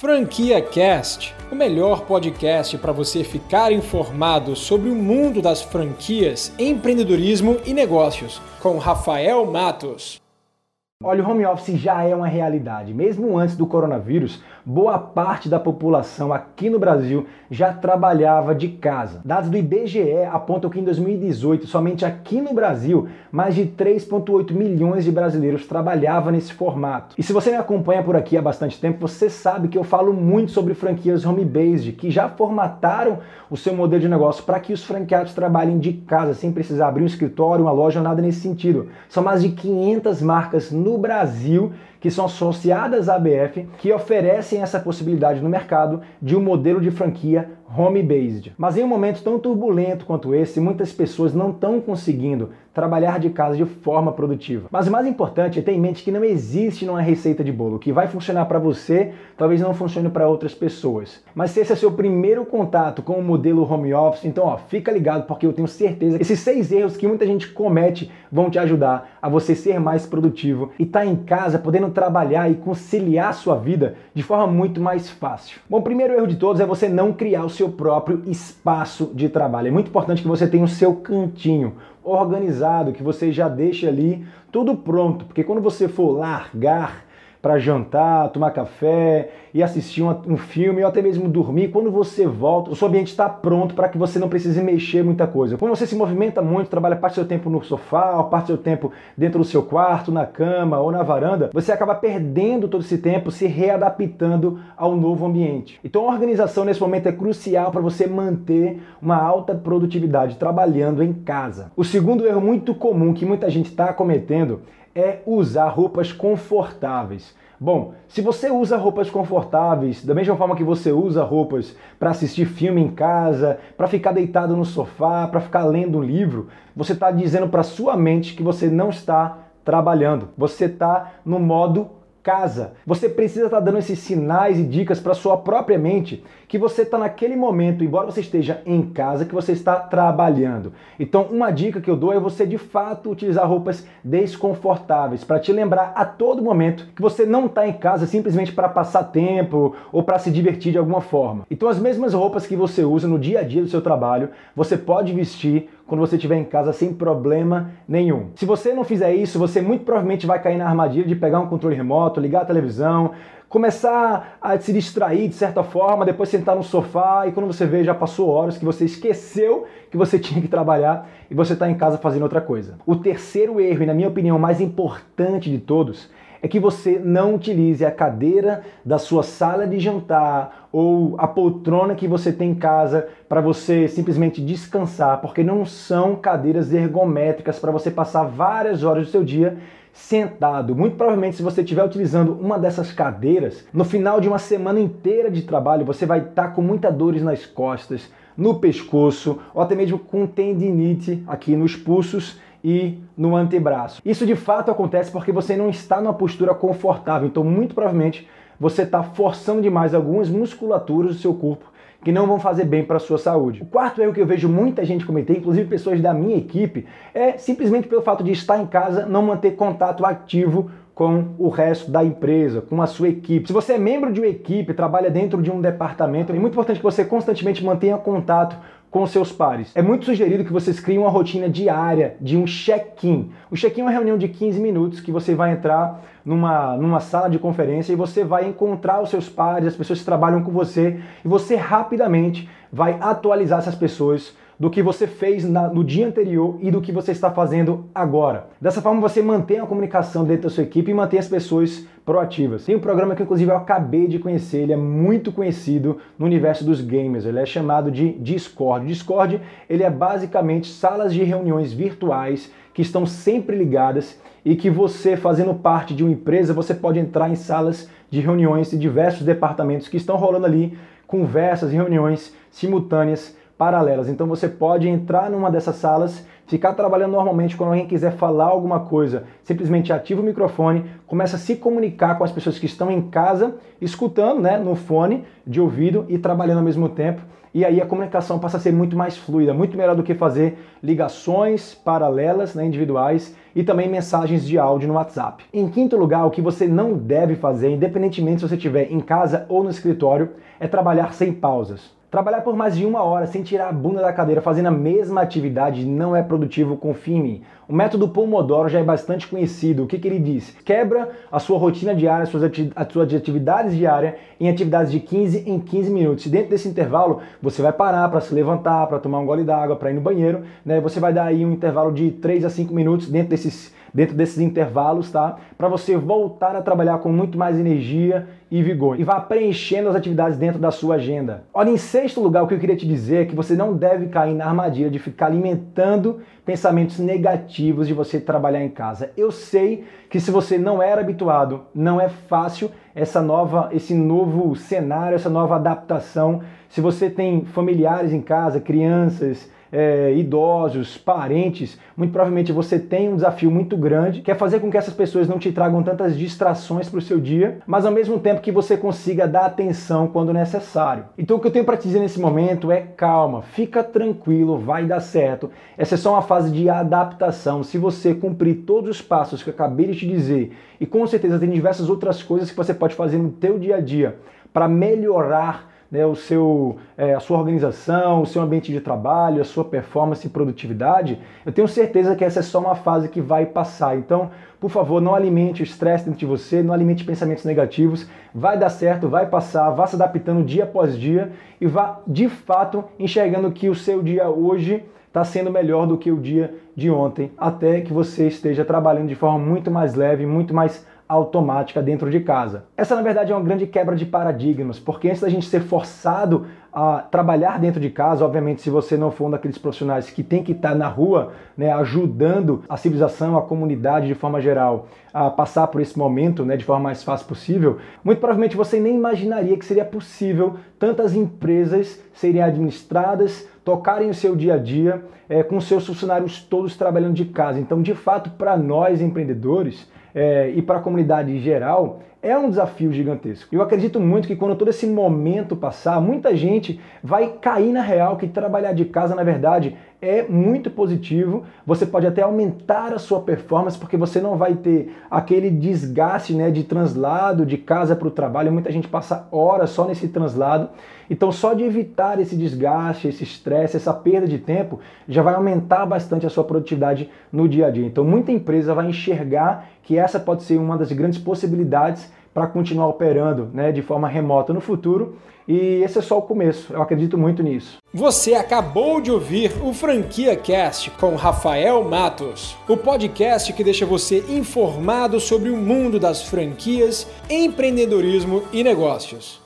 Franquia Cast, o melhor podcast para você ficar informado sobre o mundo das franquias, empreendedorismo e negócios, com Rafael Matos. Olha, o home office já é uma realidade. Mesmo antes do coronavírus, boa parte da população aqui no Brasil já trabalhava de casa. Dados do IBGE apontam que em 2018, somente aqui no Brasil, mais de 3,8 milhões de brasileiros trabalhavam nesse formato. E se você me acompanha por aqui há bastante tempo, você sabe que eu falo muito sobre franquias home-based, que já formataram o seu modelo de negócio para que os franqueados trabalhem de casa, sem precisar abrir um escritório, uma loja nada nesse sentido. São mais de 500 marcas no Brasil que são associadas à ABF que oferecem essa possibilidade no mercado de um modelo de franquia home-based. Mas em um momento tão turbulento quanto esse, muitas pessoas não estão conseguindo trabalhar de casa de forma produtiva. Mas o mais importante é ter em mente que não existe uma receita de bolo. O que vai funcionar para você, talvez não funcione para outras pessoas. Mas se esse é seu primeiro contato com o modelo home office, então ó, fica ligado porque eu tenho certeza que esses seis erros que muita gente comete vão te ajudar a você ser mais produtivo e estar tá em casa podendo trabalhar e conciliar sua vida de forma muito mais fácil. Bom, o primeiro erro de todos é você não criar o seu próprio espaço de trabalho. É muito importante que você tenha o seu cantinho organizado, que você já deixe ali tudo pronto, porque quando você for largar para jantar, tomar café e assistir um, filme ou até mesmo dormir. Quando você volta, o seu ambiente está pronto para que você não precise mexer muita coisa. Quando você se movimenta muito, trabalha parte do seu tempo no sofá, parte do seu tempo dentro do seu quarto, na cama ou na varanda, você acaba perdendo todo esse tempo se readaptando ao novo ambiente. Então a organização nesse momento é crucial para você manter uma alta produtividade trabalhando em casa. O segundo erro muito comum que muita gente está cometendo é usar roupas confortáveis. Bom, se você usa roupas confortáveis, da mesma forma que você usa roupas para assistir filme em casa, para ficar deitado no sofá, para ficar lendo um livro, você está dizendo para sua mente que você não está trabalhando. Você está no modo casa. Você precisa estar tá dando esses sinais e dicas para sua própria mente que você está naquele momento, embora você esteja em casa, que você está trabalhando. Então, uma dica que eu dou é você de fato utilizar roupas desconfortáveis para te lembrar a todo momento que você não está em casa simplesmente para passar tempo ou para se divertir de alguma forma. Então, as mesmas roupas que você usa no dia a dia do seu trabalho, você pode vestir quando você estiver em casa sem problema nenhum. Se você não fizer isso, você muito provavelmente vai cair na armadilha de pegar um controle remoto, ligar a televisão, começar a se distrair de certa forma, depois sentar no sofá e quando você vê já passou horas que você esqueceu que você tinha que trabalhar e você está em casa fazendo outra coisa. O terceiro erro, e na minha opinião mais importante de todos, é que você não utilize a cadeira da sua sala de jantar ou a poltrona que você tem em casa para você simplesmente descansar, porque não são cadeiras ergométricas para você passar várias horas do seu dia sentado. Muito provavelmente, se você estiver utilizando uma dessas cadeiras, no final de uma semana inteira de trabalho, você vai estar tá com muitas dores nas costas, no pescoço, ou até mesmo com tendinite aqui nos pulsos e no antebraço. Isso de fato acontece porque você não está numa postura confortável, então muito provavelmente você está forçando demais algumas musculaturas do seu corpo que não vão fazer bem para a sua saúde. O quarto erro que eu vejo muita gente cometer, inclusive pessoas da minha equipe, é simplesmente pelo fato de estar em casa não manter contato ativo com o resto da empresa, com a sua equipe. Se você é membro de uma equipe, trabalha dentro de um departamento, é muito importante que você constantemente mantenha contato com seus pares. É muito sugerido que vocês criem uma rotina diária de um check-in. O check-in é uma reunião de 15 minutos que você vai entrar numa, numa sala de conferência e você vai encontrar os seus pares, as pessoas que trabalham com você, e você rapidamente vai atualizar essas pessoas do que você fez na, no dia anterior e do que você está fazendo agora. Dessa forma, você mantém a comunicação dentro da sua equipe e mantém as pessoas proativas. Tem um programa que, inclusive, eu acabei de conhecer, ele é muito conhecido no universo dos gamers, ele é chamado de Discord. Discord, ele é basicamente salas de reuniões virtuais que estão sempre ligadas e que você, fazendo parte de uma empresa, você pode entrar em salas de reuniões de diversos departamentos que estão rolando ali conversas e reuniões simultâneas paralelas. Então você pode entrar numa dessas salas, ficar trabalhando normalmente quando alguém quiser falar alguma coisa, simplesmente ativa o microfone, começa a se comunicar com as pessoas que estão em casa, escutando, né, no fone de ouvido e trabalhando ao mesmo tempo. E aí a comunicação passa a ser muito mais fluida, muito melhor do que fazer ligações paralelas, né, individuais e também mensagens de áudio no WhatsApp. Em quinto lugar, o que você não deve fazer, independentemente se você estiver em casa ou no escritório, é trabalhar sem pausas. Trabalhar por mais de uma hora sem tirar a bunda da cadeira fazendo a mesma atividade não é produtivo, mim. O método Pomodoro já é bastante conhecido. O que, que ele diz? Quebra a sua rotina diária, as suas, atividades diárias em atividades de 15 em 15 minutos. E dentro desse intervalo, você vai parar para se levantar, para tomar um gole d'água, para ir no banheiro. Né? Você vai dar aí um intervalo de 3 a 5 minutos dentro desses dentro desses intervalos, tá? Para você voltar a trabalhar com muito mais energia e vigor. E vá preenchendo as atividades dentro da sua agenda. Olha, em sexto lugar, o que eu queria te dizer é que você não deve cair na armadilha de ficar alimentando pensamentos negativos de você trabalhar em casa. Eu sei que se você não era habituado, não é fácil essa nova, esse novo cenário, essa nova adaptação. Se você tem familiares em casa, crianças, é, idosos, parentes, muito provavelmente você tem um desafio muito grande, que é fazer com que essas pessoas não te tragam tantas distrações para o seu dia, mas ao mesmo tempo que você consiga dar atenção quando necessário. Então o que eu tenho para te dizer nesse momento é calma, fica tranquilo, vai dar certo. Essa é só uma fase de adaptação. Se você cumprir todos os passos que eu acabei de te dizer, e com certeza tem diversas outras coisas que você pode fazer no teu dia a dia para melhorar né, o seu, é, a sua organização, o seu ambiente de trabalho, a sua performance e produtividade, eu tenho certeza que essa é só uma fase que vai passar. Então, por favor, não alimente o estresse dentro de você, não alimente pensamentos negativos. Vai dar certo, vai passar, vá se adaptando dia após dia e vá de fato enxergando que o seu dia hoje está sendo melhor do que o dia de ontem, até que você esteja trabalhando de forma muito mais leve, muito mais automática dentro de casa. Essa, na verdade, é uma grande quebra de paradigmas, porque antes da gente ser forçado a trabalhar dentro de casa, obviamente, se você não for um daqueles profissionais que tem que estar na rua, né, ajudando a civilização, a comunidade de forma geral a passar por esse momento né, de forma mais fácil possível, muito provavelmente você nem imaginaria que seria possível tantas empresas serem administradas, tocarem o seu dia a dia, é, com seus funcionários todos trabalhando de casa. Então, de fato, para nós empreendedores, é, e para a comunidade em geral, é um desafio gigantesco. Eu acredito muito que quando todo esse momento passar, muita gente vai cair na real que trabalhar de casa, na verdade, é muito positivo. Você pode até aumentar a sua performance porque você não vai ter aquele desgaste né, de translado de casa para o trabalho. Muita gente passa horas só nesse translado. Então, só de evitar esse desgaste, esse estresse, essa perda de tempo, já vai aumentar bastante a sua produtividade no dia a dia. Então, muita empresa vai enxergar que essa pode ser uma das grandes possibilidades para continuar operando né, de forma remota no futuro. E esse é só o começo, eu acredito muito nisso. Você acabou de ouvir o Franquia Cast com Rafael Matos, o podcast que deixa você informado sobre o mundo das franquias, empreendedorismo e negócios.